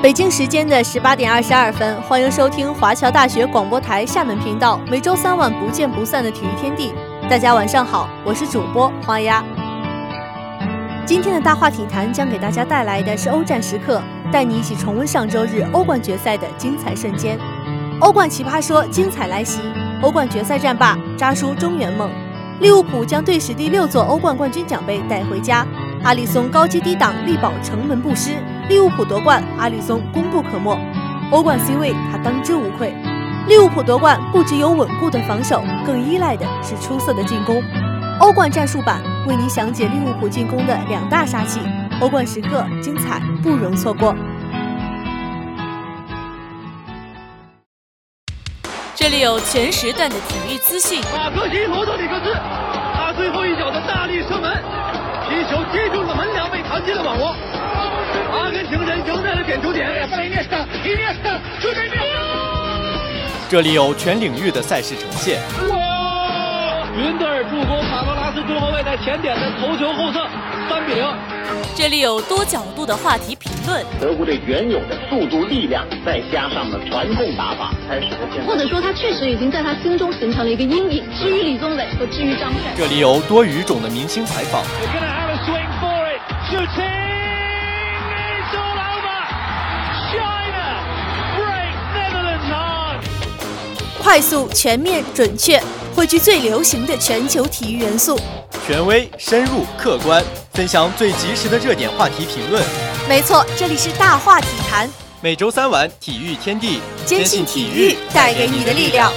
北京时间的十八点二十二分，欢迎收听华侨大学广播台厦门频道每周三晚不见不散的体育天地。大家晚上好，我是主播花鸭。今天的大话体坛将给大家带来的是欧战时刻，带你一起重温上周日欧冠决赛的精彩瞬间。欧冠奇葩说精彩来袭，欧冠决赛战罢，扎叔中原梦。利物浦将队史第六座欧冠冠军奖杯带回家，阿里松高阶低挡力保城门不失。利物浦夺冠，阿里松功不可没。欧冠 C 位他当之无愧。利物浦夺冠不只有稳固的防守，更依赖的是出色的进攻。欧冠战术版为您详解利物浦进攻的两大杀器。欧冠时刻精彩不容错过。这里有全时段的体育资讯。马克西罗德里克斯，他最后一脚的大力射门，皮球击中了门梁，被弹进了网窝。阿根廷人赢在了点球点。这里有全领域的赛事呈现。哇！云德尔助攻卡罗拉斯中后卫在前点的头球后侧，三比零。这里有多角度的话题评论。德国队原有的速度、力量，再加上了传控打法，才使得现。或者说，他确实已经在他心中形成了一个阴影。至于李宗伟和至于张帅，这里有多语种的明星采访。快速、全面、准确，汇聚最流行的全球体育元素，权威、深入、客观，分享最及时的热点话题评论。没错，这里是大话体坛，每周三晚体育天地，坚信体育带给你的力量。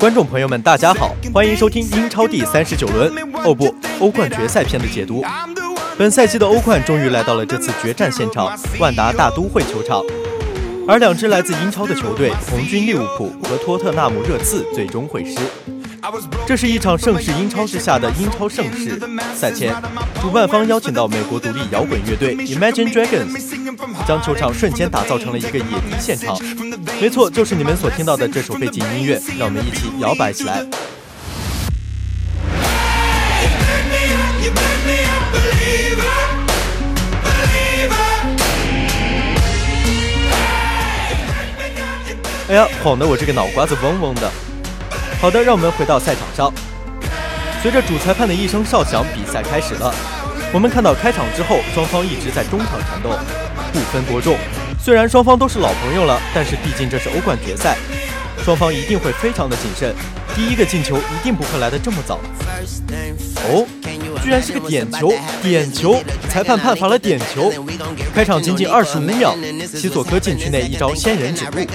观众朋友们，大家好，欢迎收听英超第三十九轮，哦不，欧冠决赛篇的解读。本赛季的欧冠终于来到了这次决战现场——万达大都会球场，而两支来自英超的球队红军利物浦和托特纳姆热刺最终会师。这是一场盛世英超之下的英超盛世。赛前，主办方邀请到美国独立摇滚乐队 Imagine Dragons，将球场瞬间打造成了一个野地现场。没错，就是你们所听到的这首背景音乐，让我们一起摇摆起来。哎呀，晃得我这个脑瓜子嗡嗡的。好的，让我们回到赛场上。随着主裁判的一声哨响，比赛开始了。我们看到开场之后，双方一直在中场缠斗，不分伯仲。虽然双方都是老朋友了，但是毕竟这是欧冠决赛，双方一定会非常的谨慎。第一个进球一定不会来的这么早。哦，居然是个点球！点球！裁判判罚了点球。开场仅仅二十五秒，西索科禁区内一招仙人指路。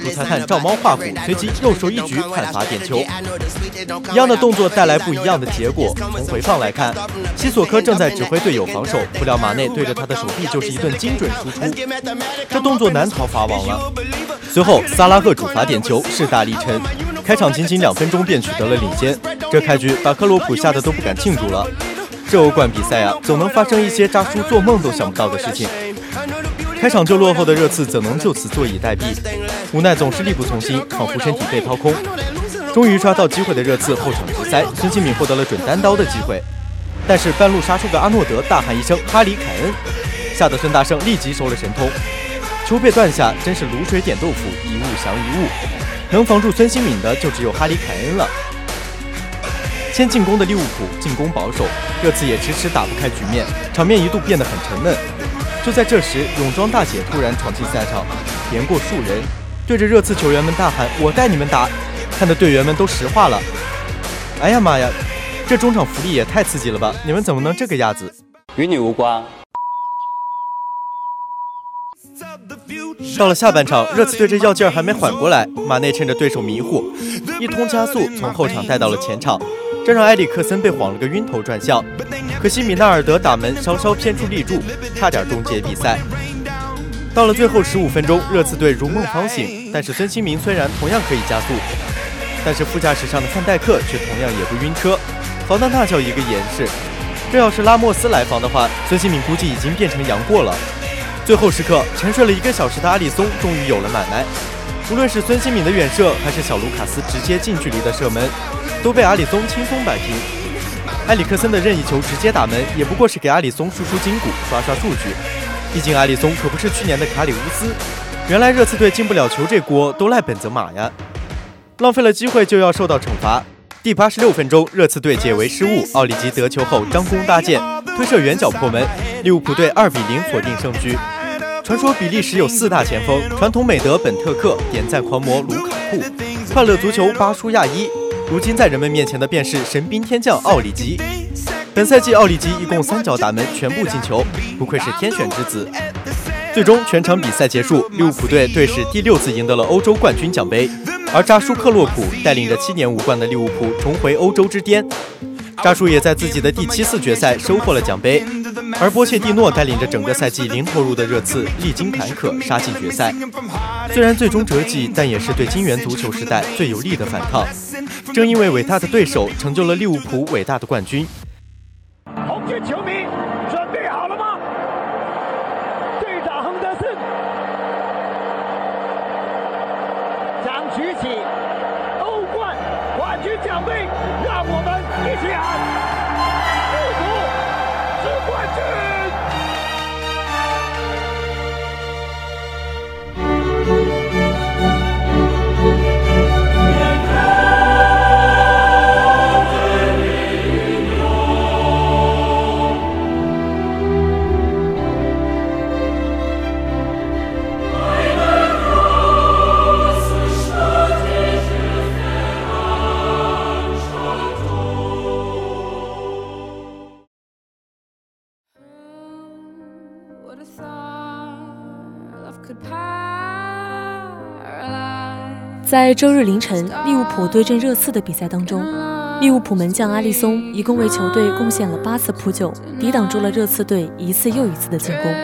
主裁判照猫画虎，随即右手一举判罚点球。一样的动作带来不一样的结果。从回放来看，西索科正在指挥队友防守，不料马内对着他的手臂就是一顿精准输出，这动作难逃法网了。随后萨拉赫主罚点球，势大力沉。开场仅仅两分钟便取得了领先，这开局把克洛普吓得都不敢庆祝了。这欧冠比赛啊，总能发生一些扎叔做梦都想不到的事情。开场就落后的热刺怎能就此坐以待毙？无奈总是力不从心，仿佛身体被掏空。终于抓到机会的热刺后场直塞，孙兴敏获得了准单刀的机会，但是半路杀出个阿诺德，大喊一声“哈里凯恩”，吓得孙大圣立即收了神通。球被断下，真是卤水点豆腐，一物降一物。能防住孙兴敏的就只有哈里凯恩了。先进攻的利物浦进攻保守，热刺也迟迟打不开局面，场面一度变得很沉闷。就在这时，泳装大姐突然闯进赛场，连过数人，对着热刺球员们大喊：“我带你们打！”看的队员们都石化了。哎呀妈呀，这中场福利也太刺激了吧！你们怎么能这个样子？与你无关。到了下半场，热刺队这药劲儿还没缓过来，马内趁着对手迷糊，一通加速从后场带到了前场。这让埃里克森被晃了个晕头转向，可惜米纳尔德打门稍稍偏出立柱，差点终结比赛。到了最后十五分钟，热刺队如梦方醒，但是孙兴民虽然同样可以加速，但是副驾驶上的范戴克却同样也不晕车，防的那叫一个严实。这要是拉莫斯来防的话，孙兴民估计已经变成杨过了。最后时刻，沉睡了一个小时的阿里松终于有了买卖，无论是孙兴敏的远射，还是小卢卡斯直接近距离的射门。都被阿里松轻松摆平。埃里克森的任意球直接打门，也不过是给阿里松输出筋骨、刷刷数据。毕竟阿里松可不是去年的卡里乌斯，原来热刺队进不了球这锅都赖本泽马呀！浪费了机会就要受到惩罚。第八十六分钟，热刺队解围失误，奥里吉得球后张弓搭箭，推射远角破门，利物浦队二比零锁定胜局。传说比利时有四大前锋：传统美德本特克、点赞狂魔卢卡库、快乐足球巴舒亚伊。如今在人们面前的便是神兵天将奥里吉。本赛季奥里吉一共三脚打门，全部进球，不愧是天选之子。最终全场比赛结束，利物浦队队史第六次赢得了欧洲冠军奖杯，而扎舒克洛普带领着七年无冠的利物浦重回欧洲之巅。扎叔也在自己的第七次决赛收获了奖杯，而波切蒂诺带领着整个赛季零投入的热刺历经坎坷杀进决赛。虽然最终折戟，但也是对金元足球时代最有力的反抗。正因为伟大的对手，成就了利物浦伟大的冠军。们在周日凌晨，利物浦对阵热刺的比赛当中，利物浦门将阿利松一共为球队贡献了八次扑救，抵挡住了热刺队一次又一次的进攻，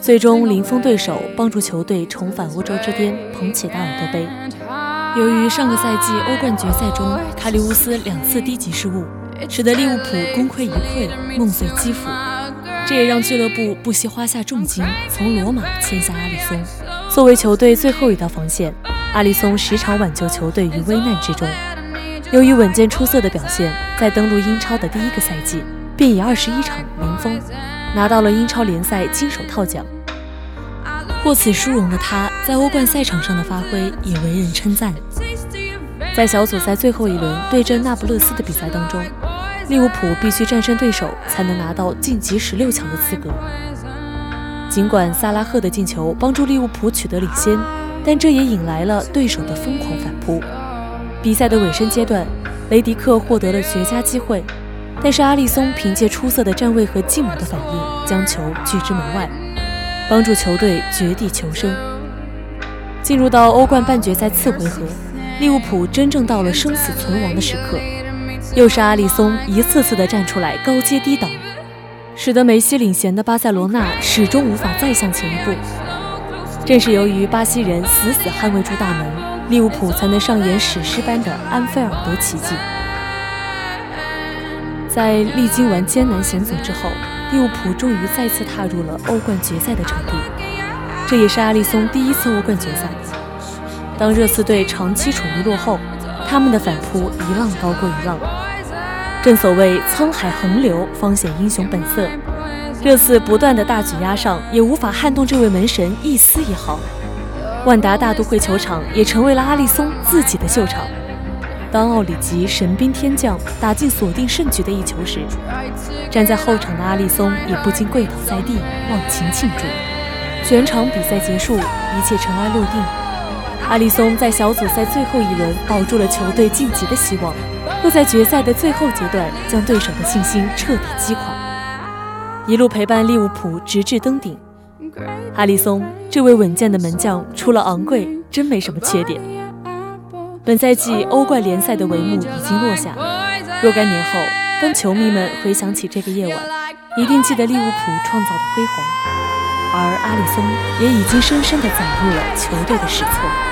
最终零封对手，帮助球队重返欧洲之巅，捧起大耳朵杯。由于上个赛季欧冠决赛中卡里乌斯两次低级失误，使得利物浦功亏一篑，梦碎基辅，这也让俱乐部不惜花下重金从罗马签下阿里松，作为球队最后一道防线。阿里松时常挽救球队于危难之中。由于稳健出色的表现，在登陆英超的第一个赛季便以二十一场零封，拿到了英超联赛金手套奖。获此殊荣的他，在欧冠赛场上的发挥也为人称赞。在小组赛最后一轮对阵那不勒斯的比赛当中，利物浦必须战胜对手才能拿到晋级十六强的资格。尽管萨拉赫的进球帮助利物浦取得领先。但这也引来了对手的疯狂反扑。比赛的尾声阶段，雷迪克获得了绝佳机会，但是阿里松凭借出色的站位和迅猛的反应，将球拒之门外，帮助球队绝地求生。进入到欧冠半决赛次回合，利物浦真正到了生死存亡的时刻，又是阿里松一次次的站出来高接低挡，使得梅西领衔的巴塞罗那始终无法再向前一步。正是由于巴西人死死捍卫住大门，利物浦才能上演史诗般的安菲尔德奇迹。在历经完艰难险阻之后，利物浦终于再次踏入了欧冠决赛的场地。这也是阿里松第一次欧冠决赛。当热刺队长期处于落后，他们的反扑一浪高过一浪。正所谓沧海横流，方显英雄本色。热刺不断的大举压上，也无法撼动这位门神一丝一毫。万达大都会球场也成为了阿里松自己的秀场。当奥里吉神兵天降打进锁定胜局的一球时，站在后场的阿里松也不禁跪倒在地，忘情庆祝。全场比赛结束，一切尘埃落定。阿里松在小组赛最后一轮保住了球队晋级的希望，又在决赛的最后阶段将对手的信心彻底击垮。一路陪伴利物浦直至登顶，哈里松这位稳健的门将，除了昂贵，真没什么缺点。本赛季欧冠联赛的帷幕已经落下，若干年后，当球迷们回想起这个夜晚，一定记得利物浦创造的辉煌，而阿里松也已经深深地载入了球队的史册。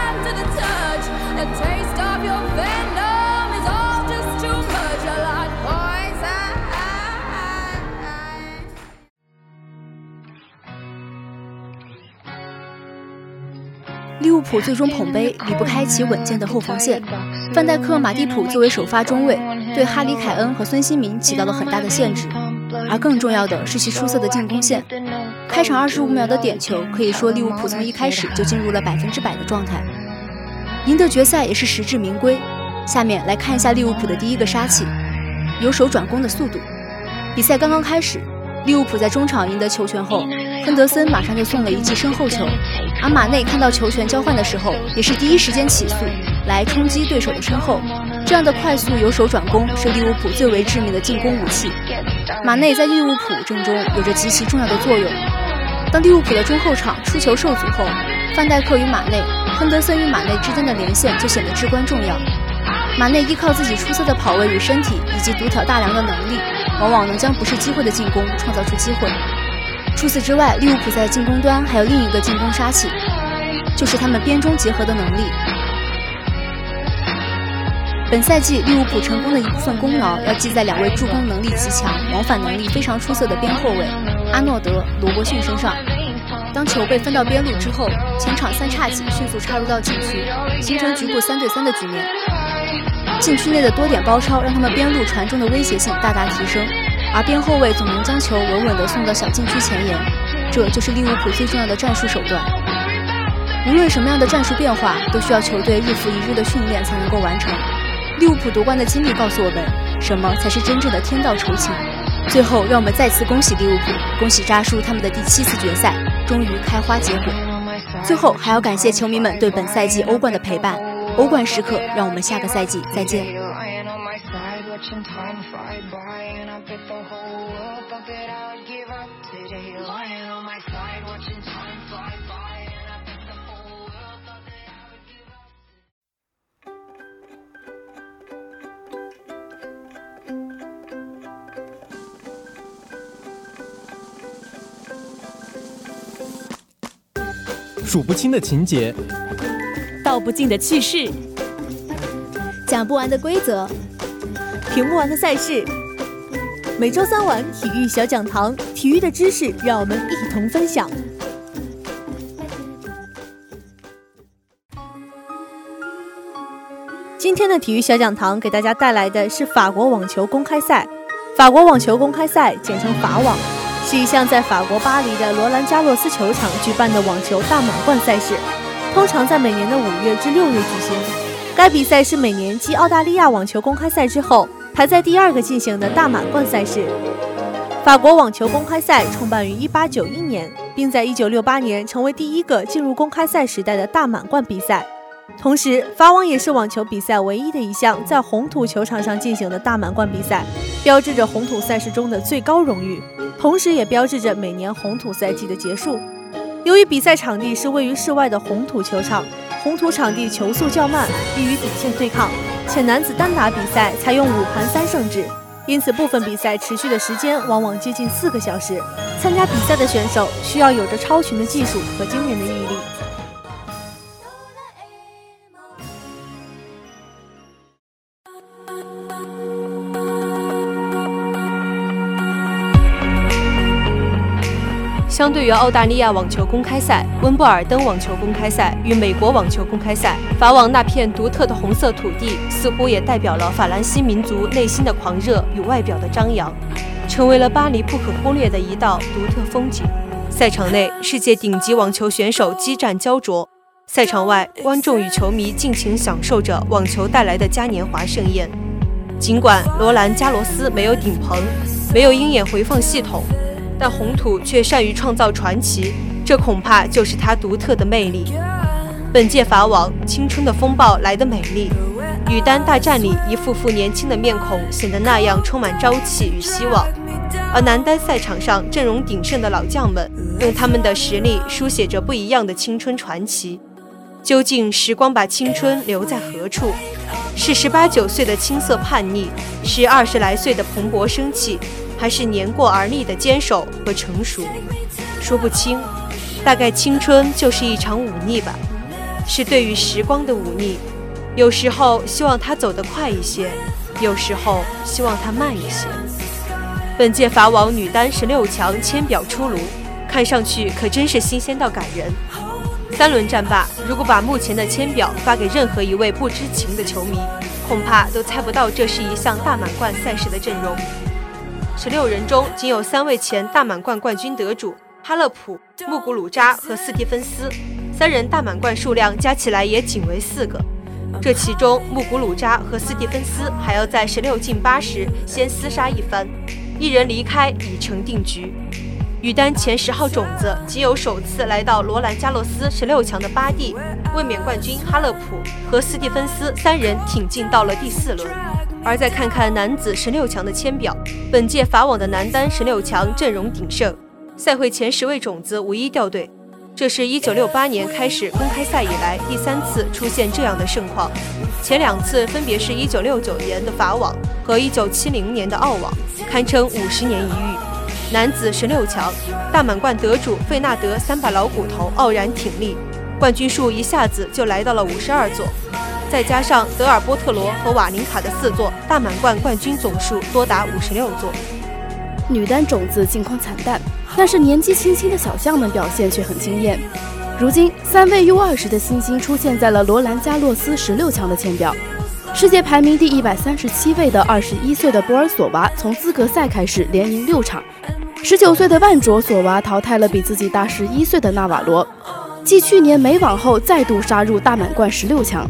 利物浦最终捧杯离不开其稳健的后防线，范戴克、马蒂普作为首发中卫，对哈里凯恩和孙兴民起到了很大的限制。而更重要的是其出色的进攻线。开场二十五秒的点球，可以说利物浦从一开始就进入了百分之百的状态，赢得决赛也是实至名归。下面来看一下利物浦的第一个杀器——由守转攻的速度。比赛刚刚开始，利物浦在中场赢得球权后，亨德森马上就送了一记身后球，而马内看到球权交换的时候，也是第一时间起速来冲击对手的身后。这样的快速由守转攻是利物浦最为致命的进攻武器。马内在利物浦阵中有着极其重要的作用。当利物浦的中后场出球受阻后，范戴克与马内、亨德森与马内之间的连线就显得至关重要。马内依靠自己出色的跑位与身体，以及独挑大梁的能力，往往能将不是机会的进攻创造出机会。除此之外，利物浦在进攻端还有另一个进攻杀器，就是他们边中结合的能力。本赛季利物浦成功的一部分功劳要记在两位助攻能力极强、往返能力非常出色的边后卫阿诺德、罗伯逊身上。当球被分到边路之后，前场三叉戟迅速插入到禁区，形成局部三对三的局面。禁区内的多点包抄让他们边路传中的威胁性大大提升，而边后卫总能将球稳稳地送到小禁区前沿。这就是利物浦最重要的战术手段。无论什么样的战术变化，都需要球队日复一日的训练才能够完成。利物浦夺冠的经历告诉我们，什么才是真正的天道酬勤。最后，让我们再次恭喜利物浦，恭喜扎叔他们的第七次决赛终于开花结果。最后，还要感谢球迷们对本赛季欧冠的陪伴。欧冠时刻，让我们下个赛季再见。数不清的情节，道不尽的趣事，讲不完的规则，评不完的赛事。每周三晚体育小讲堂，体育的知识让我们一同分享。今天的体育小讲堂给大家带来的是法国网球公开赛。法国网球公开赛简称法网。是一项在法国巴黎的罗兰加洛斯球场举办的网球大满贯赛事，通常在每年的五月至六月举行。该比赛是每年继澳大利亚网球公开赛之后排在第二个进行的大满贯赛事。法国网球公开赛创办于1891年，并在1968年成为第一个进入公开赛时代的大满贯比赛。同时，法网也是网球比赛唯一的一项在红土球场上进行的大满贯比赛，标志着红土赛事中的最高荣誉。同时，也标志着每年红土赛季的结束。由于比赛场地是位于室外的红土球场，红土场地球速较慢，易于底线对抗，且男子单打比赛采用五盘三胜制，因此部分比赛持续的时间往往接近四个小时。参加比赛的选手需要有着超群的技术和惊人的毅力。相对于澳大利亚网球公开赛、温布尔登网球公开赛与美国网球公开赛，法网那片独特的红色土地似乎也代表了法兰西民族内心的狂热与外表的张扬，成为了巴黎不可忽略的一道独特风景。赛场内，世界顶级网球选手激战焦灼；赛场外，观众与球迷尽情享受着网球带来的嘉年华盛宴。尽管罗兰加罗斯没有顶棚，没有鹰眼回放系统。但红土却善于创造传奇，这恐怕就是它独特的魅力。本届法网，青春的风暴来得美丽，女单大战里一副副年轻的面孔显得那样充满朝气与希望，而男单赛场上阵容鼎盛的老将们，用他们的实力书写着不一样的青春传奇。究竟时光把青春留在何处？是十八九岁的青涩叛逆，是二十来岁的蓬勃生气？还是年过而立的坚守和成熟，说不清。大概青春就是一场忤逆吧，是对于时光的忤逆。有时候希望它走得快一些，有时候希望它慢一些。本届法网女单十六强签表出炉，看上去可真是新鲜到感人。三轮战罢，如果把目前的签表发给任何一位不知情的球迷。恐怕都猜不到这是一项大满贯赛事的阵容。十六人中仅有三位前大满贯冠军得主哈勒普、穆古鲁扎和斯蒂芬斯，三人大满贯数量加起来也仅为四个。这其中，穆古鲁扎和斯蒂芬斯还要在十六进八时先厮杀一番，一人离开已成定局。女单前十号种子仅有首次来到罗兰加洛斯十六强的巴蒂、卫冕冠军哈勒普和斯蒂芬斯三人挺进到了第四轮。而再看看男子十六强的签表，本届法网的男单十六强阵容鼎盛，赛会前十位种子无一掉队。这是一九六八年开始公开赛以来第三次出现这样的盛况，前两次分别是一九六九年的法网和一九七零年的澳网，堪称五十年一遇。男子十六强，大满贯得主费纳德三把老骨头傲然挺立，冠军数一下子就来到了五十二座。再加上德尔波特罗和瓦林卡的四座大满贯冠军总数多达五十六座。女单种子近况惨淡，但是年纪轻轻的小将们表现却很惊艳。如今，三位 U 二十的新星出现在了罗兰加洛斯十六强的签表。世界排名第一百三十七位的二十一岁的波尔索娃，从资格赛开始连赢六场；十九岁的万卓索娃淘汰了比自己大十一岁的纳瓦罗，继去年美网后再度杀入大满贯十六强。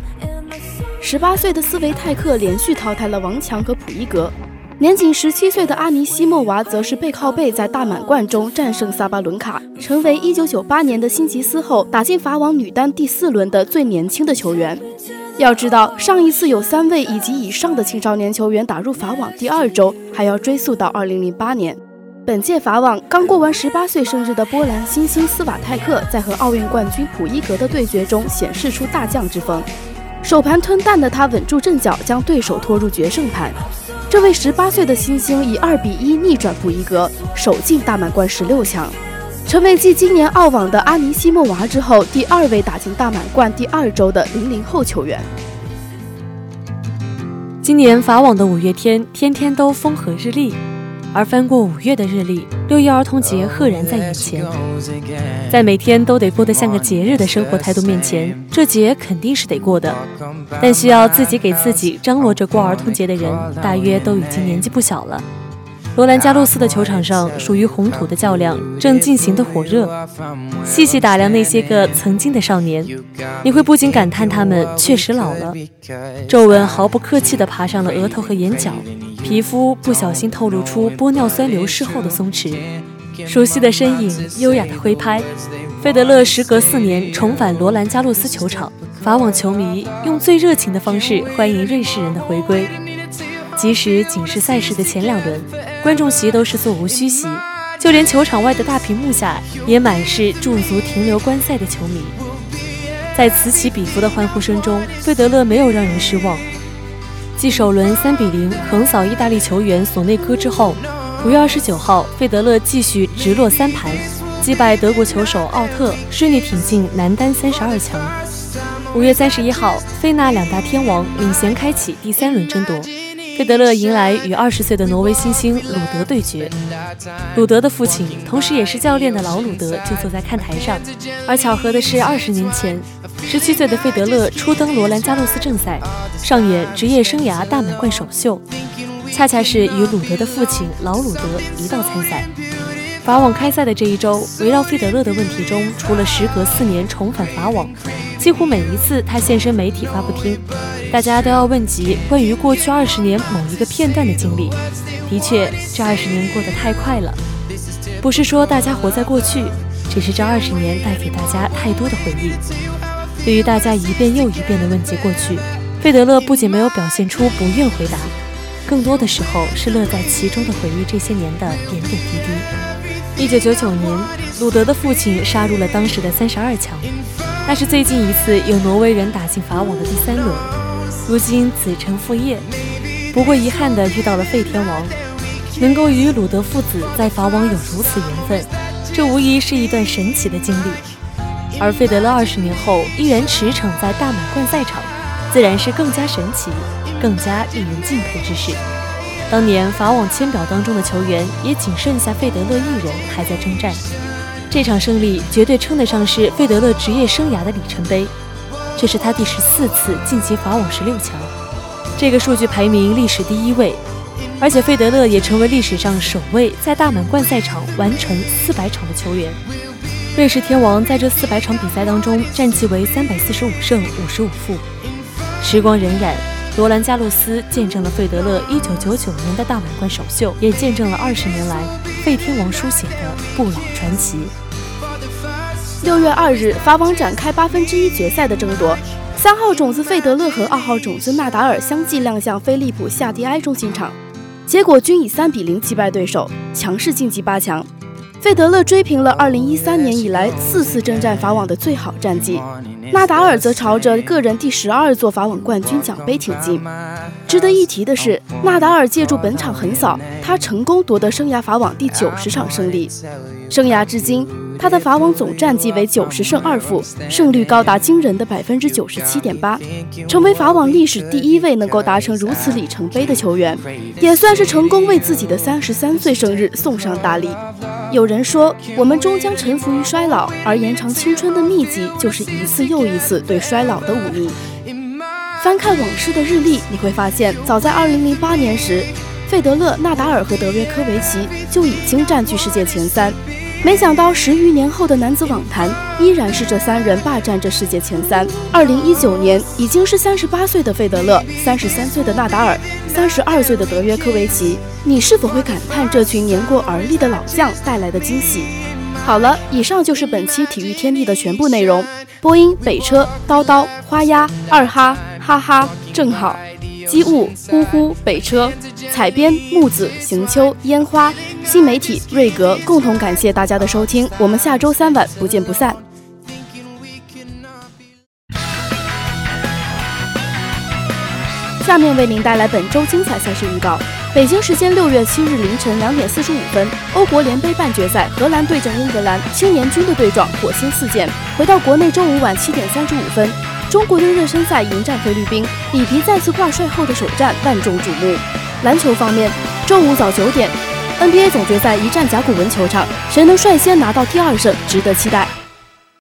十八岁的斯维泰克连续淘汰了王强和普伊格，年仅十七岁的阿尼西莫娃则是背靠背在大满贯中战胜萨巴伦卡，成为一九九八年的辛吉斯后打进法网女单第四轮的最年轻的球员。要知道，上一次有三位以及以上的青少年球员打入法网第二周，还要追溯到二零零八年。本届法网刚过完十八岁生日的波兰新星斯瓦泰克，在和奥运冠军普伊格的对决中显示出大将之风。首盘吞蛋的他稳住阵脚，将对手拖入决胜盘。这位十八岁的新星以二比一逆转布伊格，首进大满贯十六强，成为继今年澳网的阿尼西莫娃之后第二位打进大满贯第二周的零零后球员。今年法网的五月天，天天都风和日丽。而翻过五月的日历，六一儿童节赫然在眼前。在每天都得过得像个节日的生活态度面前，这节肯定是得过的。但需要自己给自己张罗着过儿童节的人，大约都已经年纪不小了。罗兰加洛斯的球场上，属于红土的较量正进行的火热。细细打量那些个曾经的少年，你会不禁感叹他们确实老了。皱纹毫不客气地爬上了额头和眼角。皮肤不小心透露出玻尿酸流失后的松弛，熟悉的身影，优雅的挥拍。费德勒时隔四年重返罗兰加洛斯球场，法网球迷用最热情的方式欢迎瑞士人的回归。即使仅是赛事的前两轮，观众席都是座无虚席，就连球场外的大屏幕下也满是驻足停留观赛的球迷。在此起彼伏的欢呼声中，费德勒没有让人失望。继首轮三比零横扫意大利球员索内科之后，五月二十九号，费德勒继续直落三盘，击败德国球手奥特，顺利挺进男单三十二强。五月三十一号，费纳两大天王领衔开启第三轮争夺，费德勒迎来与二十岁的挪威新星鲁德对决。鲁德的父亲，同时也是教练的老鲁德就坐在看台上，而巧合的是，二十年前。十七岁的费德勒初登罗兰加洛斯正赛，上演职业生涯大满贯首秀，恰恰是与鲁德的父亲老鲁德一道参赛。法网开赛的这一周，围绕费德勒的问题中，除了时隔四年重返法网，几乎每一次他现身媒体发布厅，大家都要问及关于过去二十年某一个片段的经历。的确，这二十年过得太快了。不是说大家活在过去，只是这二十年带给大家太多的回忆。对于大家一遍又一遍地问及过去，费德勒不仅没有表现出不愿回答，更多的时候是乐在其中的回忆这些年的点点滴滴。一九九九年，鲁德的父亲杀入了当时的三十二强，那是最近一次有挪威人打进法网的第三轮。如今子承父业，不过遗憾的遇到了费天王，能够与鲁德父子在法网有如此缘分，这无疑是一段神奇的经历。而费德勒二十年后依然驰骋在大满贯赛场，自然是更加神奇、更加令人敬佩之事。当年法网签表当中的球员也仅剩下费德勒一人还在征战，这场胜利绝对称得上是费德勒职业生涯的里程碑。这是他第十四次晋级法网十六强，这个数据排名历史第一位。而且费德勒也成为历史上首位在大满贯赛场完成四百场的球员。瑞士天王在这四百场比赛当中战绩为三百四十五胜五十五负。时光荏苒，罗兰加洛斯见证了费德勒一九九九年的大满贯首秀，也见证了二十年来费天王书写的不老传奇。六月二日，法网展开八分之一决赛的争夺，三号种子费德勒和二号种子纳达尔相继亮相菲利普夏迪埃中心场。结果均以三比零击败对手，强势晋级八强。费德勒追平了2013年以来四次征战法网的最好战绩，纳达尔则朝着个人第十二座法网冠军奖杯挺进。值得一提的是，纳达尔借助本场横扫，他成功夺得生涯法网第九十场胜利，生涯至今。他的法网总战绩为九十胜二负，胜率高达惊人的百分之九十七点八，成为法网历史第一位能够达成如此里程碑的球员，也算是成功为自己的三十三岁生日送上大礼。有人说，我们终将臣服于衰老，而延长青春的秘籍就是一次又一次对衰老的忤逆。翻看往事的日历，你会发现，早在二零零八年时，费德勒、纳达尔和德约科维奇就已经占据世界前三。没想到十余年后的男子网坛依然是这三人霸占着世界前三。二零一九年已经是三十八岁的费德勒，三十三岁的纳达尔，三十二岁的德约科维奇，你是否会感叹这群年过而立的老将带来的惊喜？好了，以上就是本期体育天地的全部内容。播音：北车、叨叨、花鸭、二哈、哈哈、正好。机务呼呼北车采编木子行秋烟花新媒体瑞格共同感谢大家的收听，我们下周三晚不见不散。下面为您带来本周精彩赛事预告：北京时间六月七日凌晨两点四十五分，欧国联杯半决赛，荷兰对阵英格兰，青年军的对撞火星四溅。回到国内，周五晚七点三十五分。中国队热身赛迎战菲律宾，里皮再次挂帅后的首战万众瞩目。篮球方面，周五早九点，NBA 总决赛一战甲骨文球场，谁能率先拿到第二胜，值得期待。